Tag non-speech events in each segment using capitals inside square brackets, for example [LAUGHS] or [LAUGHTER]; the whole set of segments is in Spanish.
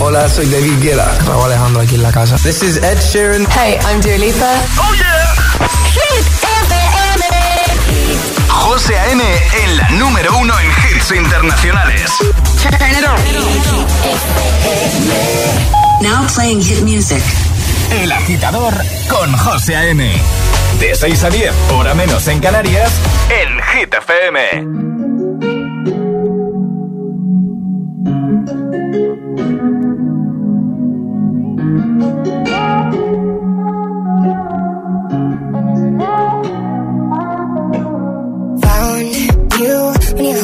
Hola, soy David Guetta. Raúl Alejandro aquí en la casa. This is Ed Sheeran. Hey, I'm Dua Lipa. Oh yeah. Hit FM. José A.M. en la número uno en hits internacionales. Turn it on. Now playing hit music. El agitador con José A.M. De 6 a 10, hora menos en Canarias, en Hit FM.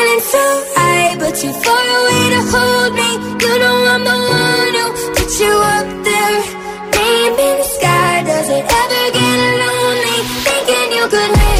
feeling so high, but too far away to hold me. You know I'm the one who put you up there, name in the sky. Does it ever get lonely thinking you could live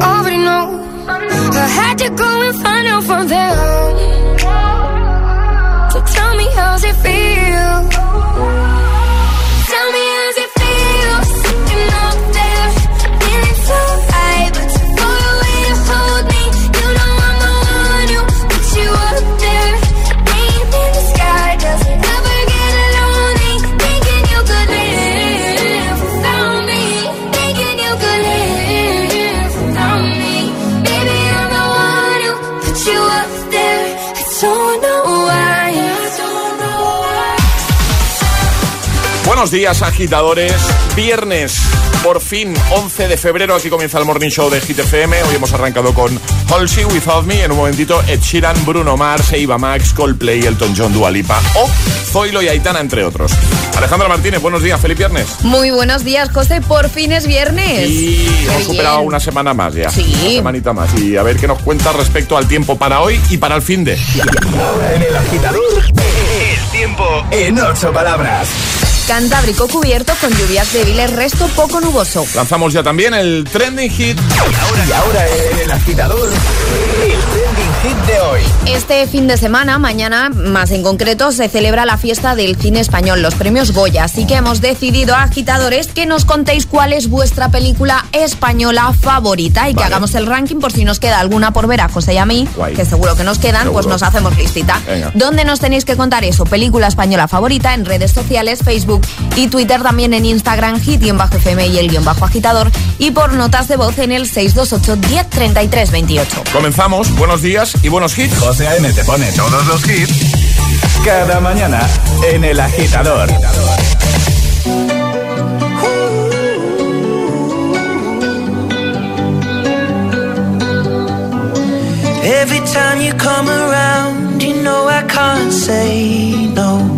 already know. I had to go and find out from them. Buenos días, agitadores. Viernes, por fin, 11 de febrero. Aquí comienza el Morning Show de Hit FM. Hoy hemos arrancado con Halsey Without Me. En un momentito, Ed Sheeran, Bruno Mars, Eva Max, Coldplay, Elton John, Dua Lipa o Zoilo y Aitana, entre otros. Alejandra Martínez, buenos días. Feliz viernes. Muy buenos días, José. Por fin es viernes. Y Qué hemos superado una semana más ya. Sí. Una semanita más. Y a ver qué nos cuenta respecto al tiempo para hoy y para el fin de. Ahora en el agitador, el tiempo en ocho palabras. Cantábrico cubierto con lluvias débiles, resto poco nuboso. Lanzamos ya también el trending hit. Y ahora el agitador, el trending hit de hoy. Este fin de semana, mañana más en concreto, se celebra la fiesta del cine español, los premios Goya. Así que hemos decidido, agitadores, que nos contéis cuál es vuestra película española favorita y que hagamos el ranking por si nos queda alguna por ver a José y a mí, Guay. que seguro que nos quedan, pues nos hacemos listita. Venga. ¿Dónde nos tenéis que contar eso? Película española favorita en redes sociales, Facebook y Twitter, también en Instagram, hit y en bajo FM y el guion bajo agitador y por notas de voz en el 628-103328. Comenzamos, buenos días y buenos hits. José A.M. te pone todos los hits cada mañana en El Agitador. Every time you come around, you know I can't say no.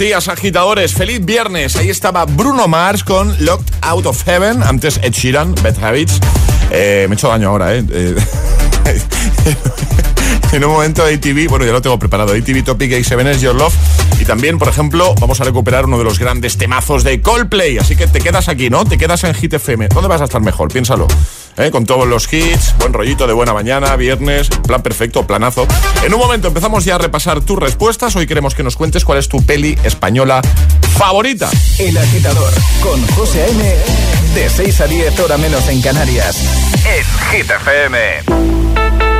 Días, agitadores. Feliz viernes. Ahí estaba Bruno Mars con Locked Out of Heaven. Antes Ed Sheeran, Beth Habits. Eh, me he hecho daño ahora, ¿eh? eh [LAUGHS] [LAUGHS] en un momento ATV, bueno, ya lo tengo preparado. ATV Topic A7 es Your Love. Y también, por ejemplo, vamos a recuperar uno de los grandes temazos de Coldplay. Así que te quedas aquí, ¿no? Te quedas en Hit FM. ¿Dónde vas a estar mejor? Piénsalo. ¿eh? con todos los hits, buen rollito de buena mañana, viernes, plan perfecto, planazo. En un momento empezamos ya a repasar tus respuestas. Hoy queremos que nos cuentes cuál es tu peli española favorita. El agitador con José M. De 6 a 10 hora menos en Canarias. En Hit FM.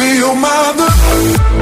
Feel my love?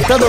Conectado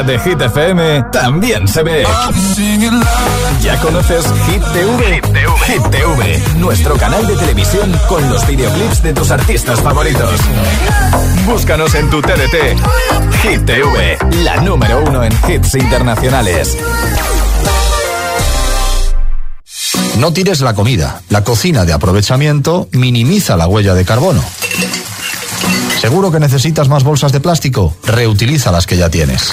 música de Hit FM también se ve. ¿Ya conoces Hit TV? Hit TV? nuestro canal de televisión con los videoclips de tus artistas favoritos. Búscanos en tu TDT. Hit TV, la número uno en hits internacionales. No tires la comida. La cocina de aprovechamiento minimiza la huella de carbono. ¿Seguro que necesitas más bolsas de plástico? Reutiliza las que ya tienes.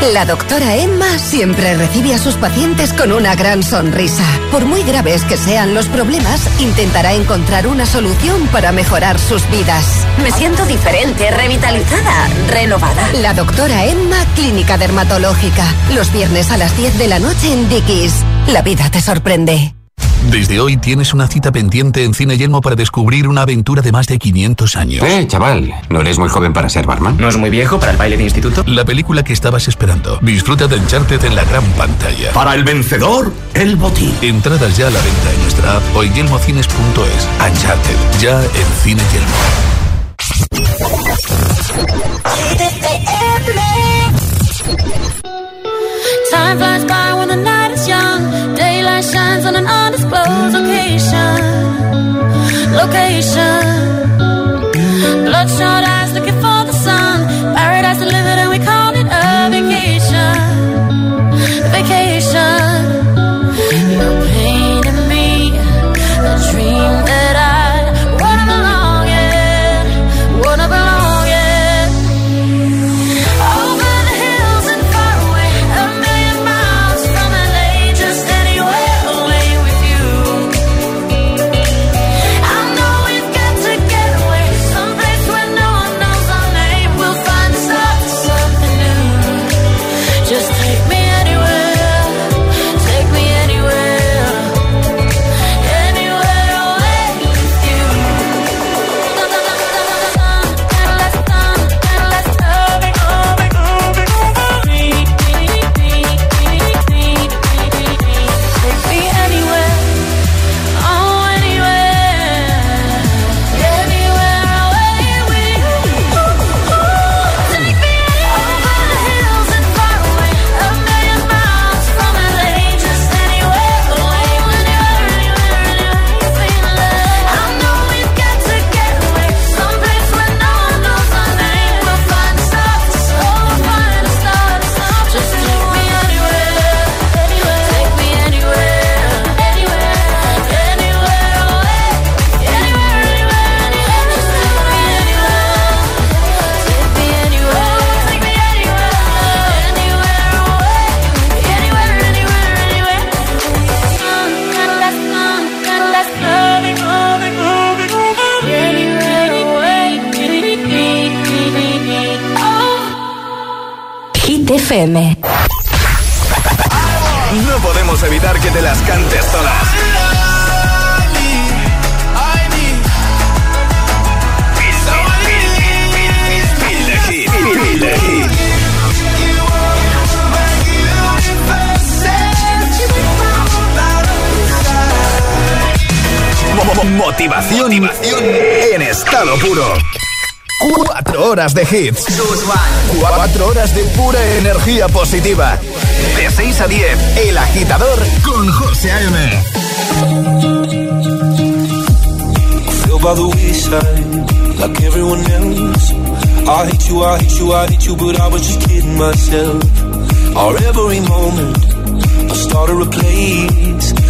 La doctora Emma siempre recibe a sus pacientes con una gran sonrisa. Por muy graves que sean los problemas, intentará encontrar una solución para mejorar sus vidas. Me siento diferente, revitalizada, renovada. La doctora Emma, Clínica Dermatológica. Los viernes a las 10 de la noche en Dickies. La vida te sorprende. Desde hoy tienes una cita pendiente en Cine Yelmo para descubrir una aventura de más de 500 años. Eh, chaval, ¿no eres muy joven para ser barman? ¿No es muy viejo para el baile de instituto? La película que estabas esperando. Disfruta de Uncharted en la gran pantalla. Para el vencedor, el botín. Entradas ya a la venta en nuestra app o en yelmocines.es. Uncharted, ya en Cine Yelmo. FM. No podemos evitar que te las cantes todas. Mil de hit, mil de hit. Mo- Motivación en estado puro. Cuatro horas de hits. Cuatro horas de pura energía positiva. De 6 a 10, El Agitador con José A.M. like everyone else. I hate you, I hate you, I hate you, but I was just kidding myself. Our every moment, I started a place.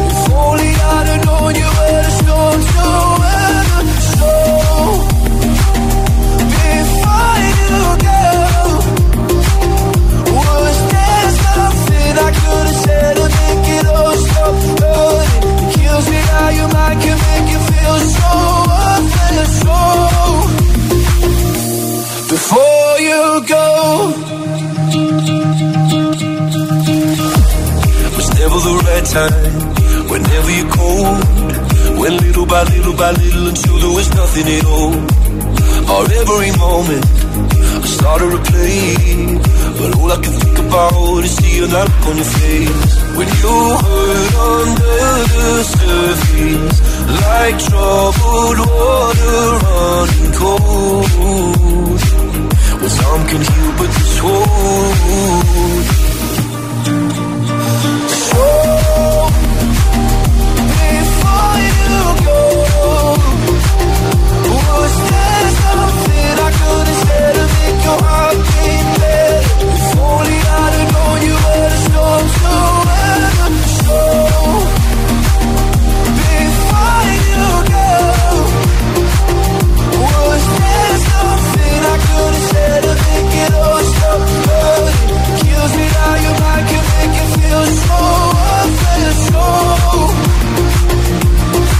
Time. Whenever you're little by little by little Until there was nothing at all. Or every moment I to But all I can think about Is look on your face. When you hurt under the surface like troubled water running cold. Well, some can heal, but this wound. So before you go, was there something I could have said to make your heart beat better? If only I'd have known you were the storm to weather. So.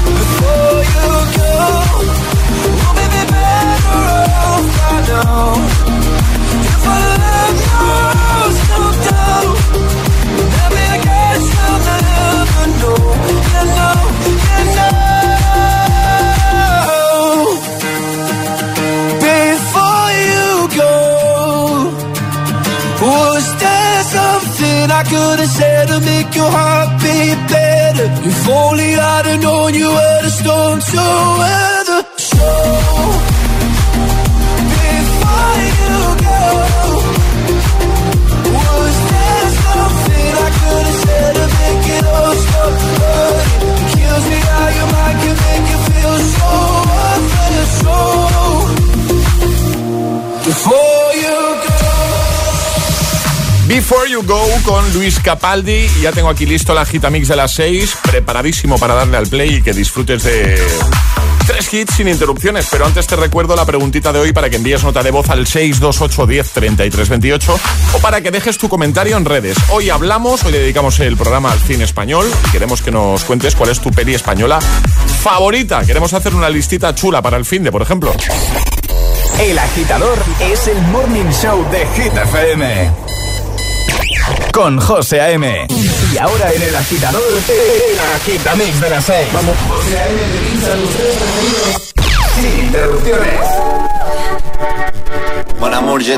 Before you go, will be better off I know. could have said to make your heart beat better. If only I'd have known you were the storm to end. Won't con Luis Capaldi. Ya tengo aquí listo la Gitamix de las 6, preparadísimo para darle al play y que disfrutes de tres hits sin interrupciones. Pero antes te recuerdo la preguntita de hoy para que envíes nota de voz al 628103328 o para que dejes tu comentario en redes. Hoy hablamos, hoy dedicamos el programa al cine español queremos que nos cuentes cuál es tu peli española favorita. Queremos hacer una listita chula para el fin de, por ejemplo. El agitador es el morning show de Hit FM con José A.M. Y ahora en el agitador, el agitamix de las 6. Vamos. José A.M. tres Sin interrupciones. Bon amour, je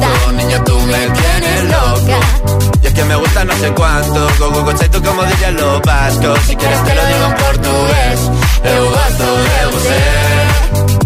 tonto, niña tú me tienes loca. Y es que me gusta no sé cuánto, go go go tú como dirían los vascos, si quieres te lo digo en portugués, eu gosto de você.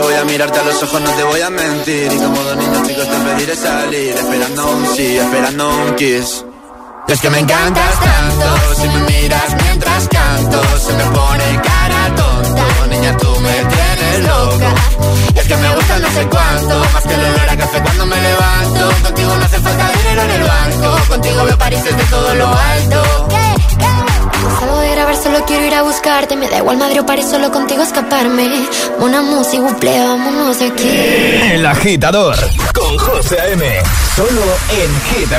Voy a mirarte a los ojos, no te voy a mentir. Y como dos niños chicos te pediré salir, esperando un sí, esperando un kiss. Es que me encantas tanto, si me miras mientras canto, se me pone cara tonta. Niña, tú me loca. Y es que me gusta no sé cuánto, más que el olor a café cuando me levanto. Contigo no hace falta dinero en el banco, contigo veo París desde todo lo alto. Salgo de grabar, solo quiero ir a buscarte. Me da igual Madrid o París, solo contigo escaparme. Una música, buple, vámonos de aquí. El agitador con José M. Solo en Hit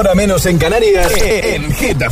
6 a 10, ahora menos en Canarias, en Hit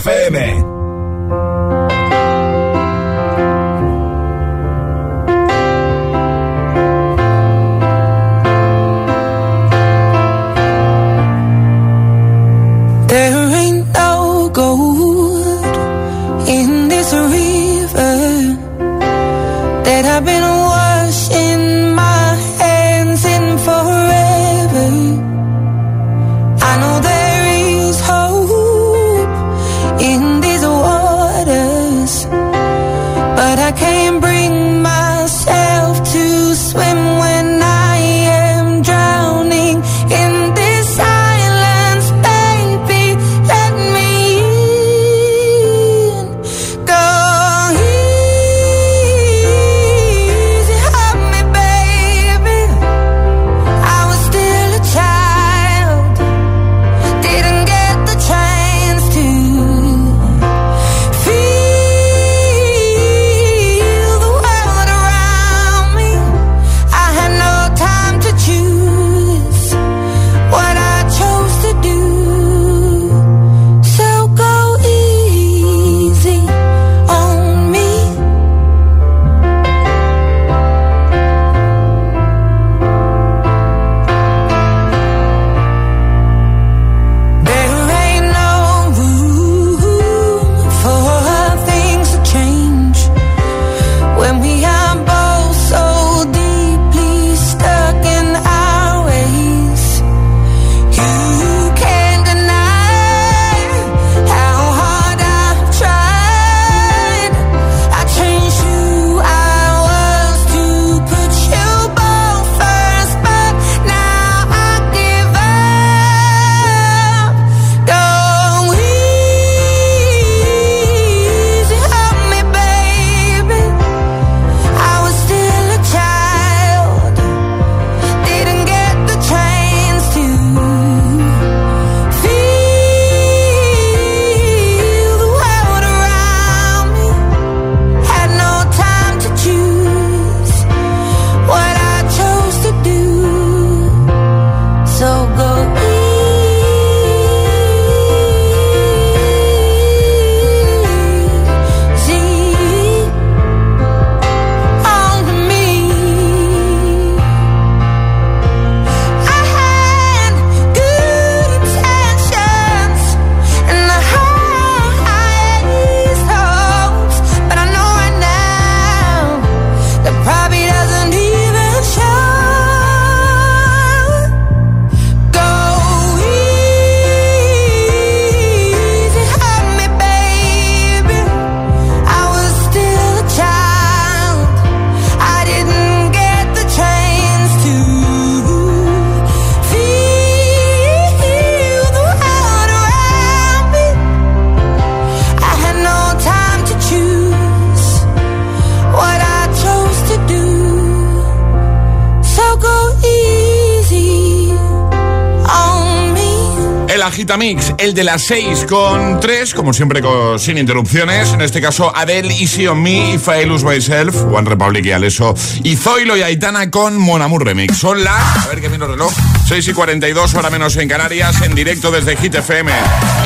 de las 6 con 3, como siempre sin interrupciones. En este caso, Adele, Easy on Me, If I Myself, One Republic y Aleso. Y Zoilo y Aitana con Mon Amour Remix. Son las, a ver que miro el reloj, 6 y 42, hora menos en Canarias, en directo desde Hit FM.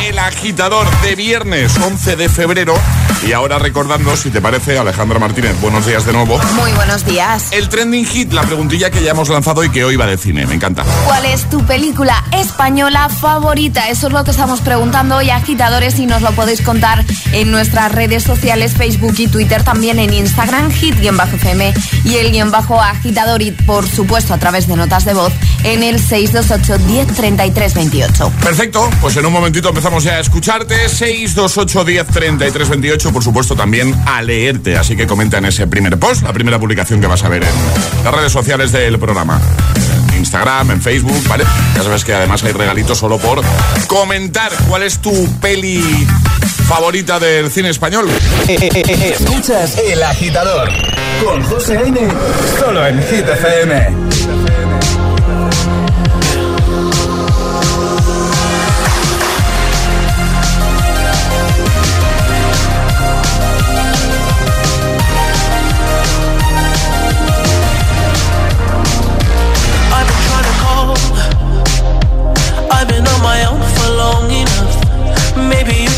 El agitador de viernes 11 de febrero. Y ahora recordando, si te parece, Alejandra Martínez, buenos días de nuevo. Muy buenos días. El trending hit, la preguntilla que ya hemos lanzado y que hoy va de cine, me encanta. ¿Cuál es tu película española favorita? Eso es lo que estamos preguntando hoy, agitadores, y nos lo podéis contar en nuestras redes sociales, Facebook y Twitter, también en Instagram, hit-fm y el guion bajo agitador, y por supuesto a través de notas de voz en el 628 10 33 28. Perfecto, pues en un momentito empezamos ya a escucharte. 628 10 33 28, por supuesto también a leerte. Así que comenta en ese primer post, la primera publicación que vas a ver en las redes sociales del programa. Instagram, en Facebook, ¿vale? Ya sabes que además hay regalitos solo por comentar cuál es tu peli favorita del cine español. Escuchas El Agitador con José N. Solo en Hit FM.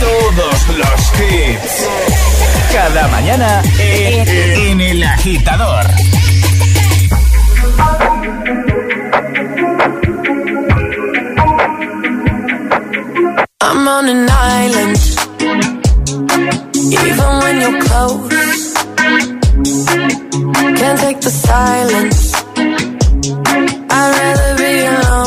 Todos los hits. Cada mañana en, el agitador. I'm on an island. Even when you're close, can't take the silence. I'd rather be alone.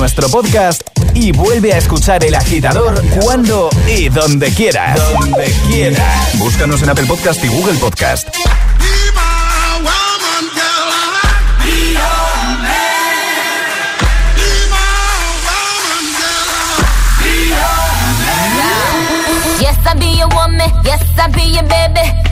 nuestro podcast y vuelve a escuchar El Agitador cuando y donde quieras. Donde quieras. Búscanos en Apple Podcast y Google Podcast. Yes, baby.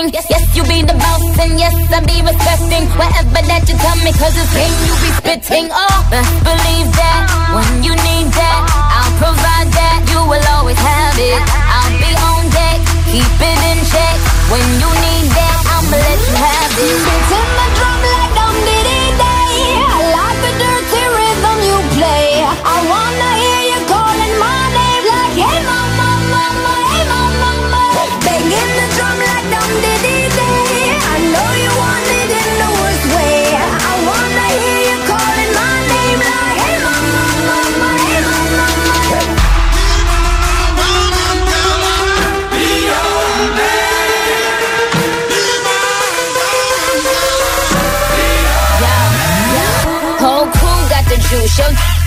Eating. Yes, yes, you be the boss, and yes, I be respecting whatever that you tell me, cause it's game you be spitting. Oh, best believe that when you need that, I'll provide that. You will always have it. I'll be on deck, keep it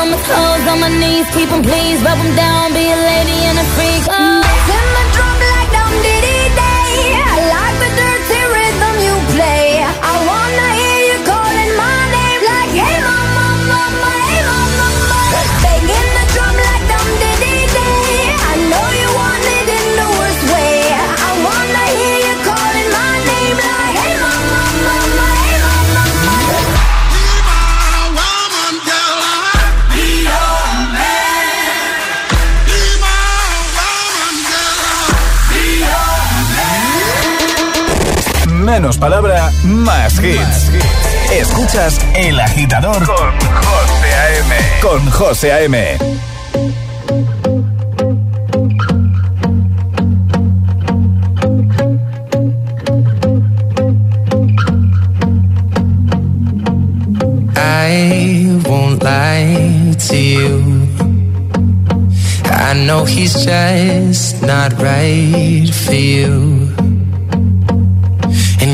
on my toes, on my knees, keep him please, rub him down, be a lady and a freak. Oh. Menos palabra, más hits. Escuchas El Agitador con José A.M. Con José A.M. I won't lie to you. I know he's just not right for you.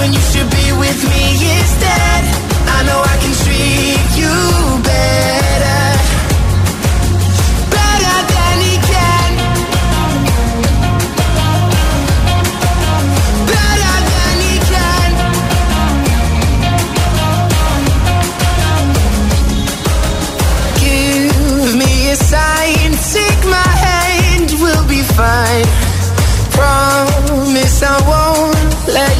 When you should be with me instead? I know I can treat you better. Better than he can. Better than he can. Give me a sign, take my hand, we'll be fine. Promise I won't let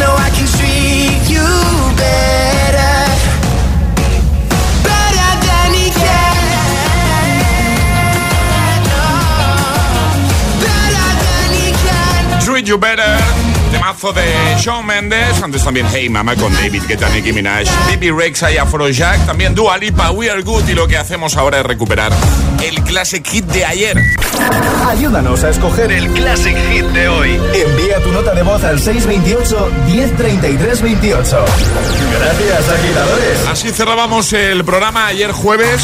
know I can treat you better. Better than he can. Oh, better than he can. Treat You Better, Temazo de Shawn Mendes. Antes también Hey Mama con David Guetta, Nicki Minaj, Bibi Rex y Afrojack. También Dua Lipa, We Are Good. Y lo que hacemos ahora es recuperar el Classic Hit de ayer. Ayúdanos a escoger el Classic Hit de hoy. Envía tu nota de voz al 628 1033 28. Gracias, agitadores. Así cerrábamos el programa ayer jueves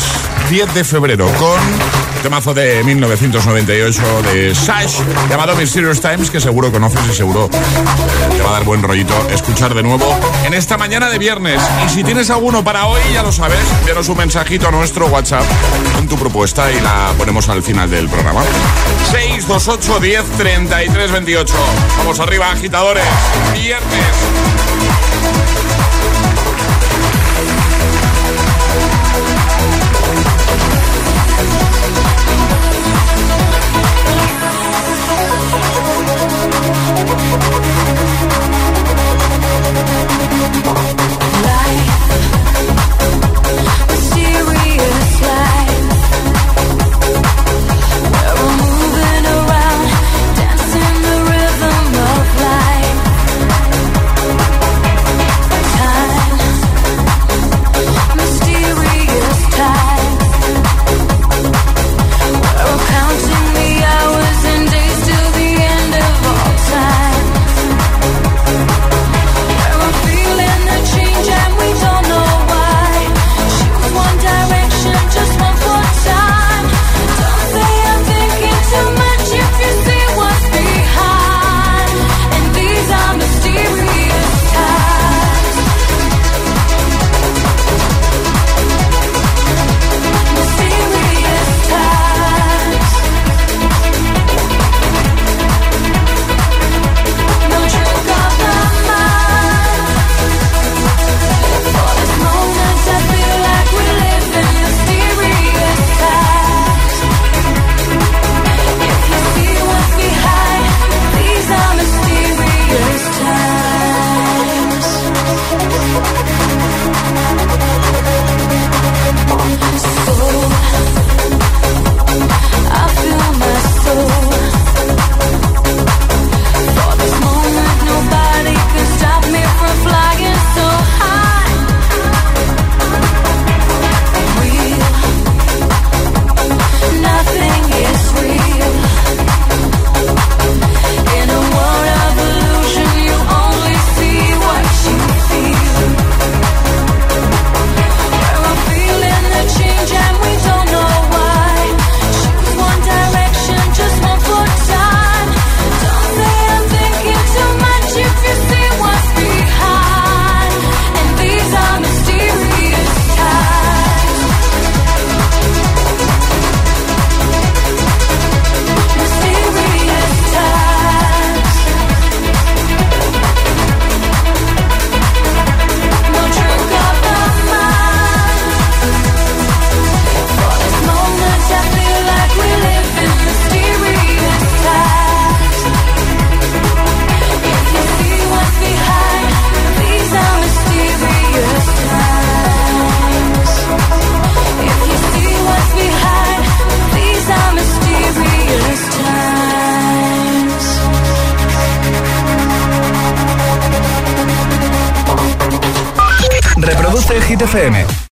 10 de febrero con temazo de 1998 de Sash llamado Mysterious Times que seguro conoces y seguro te va a dar buen rollito escuchar de nuevo en esta mañana de viernes. Y si tienes alguno para hoy, ya lo sabes, envíanos un mensajito a nuestro WhatsApp con tu propuesta y la ponemos al final del programa. 628 10 33 28. Vamos arriba, agitadores. Viernes.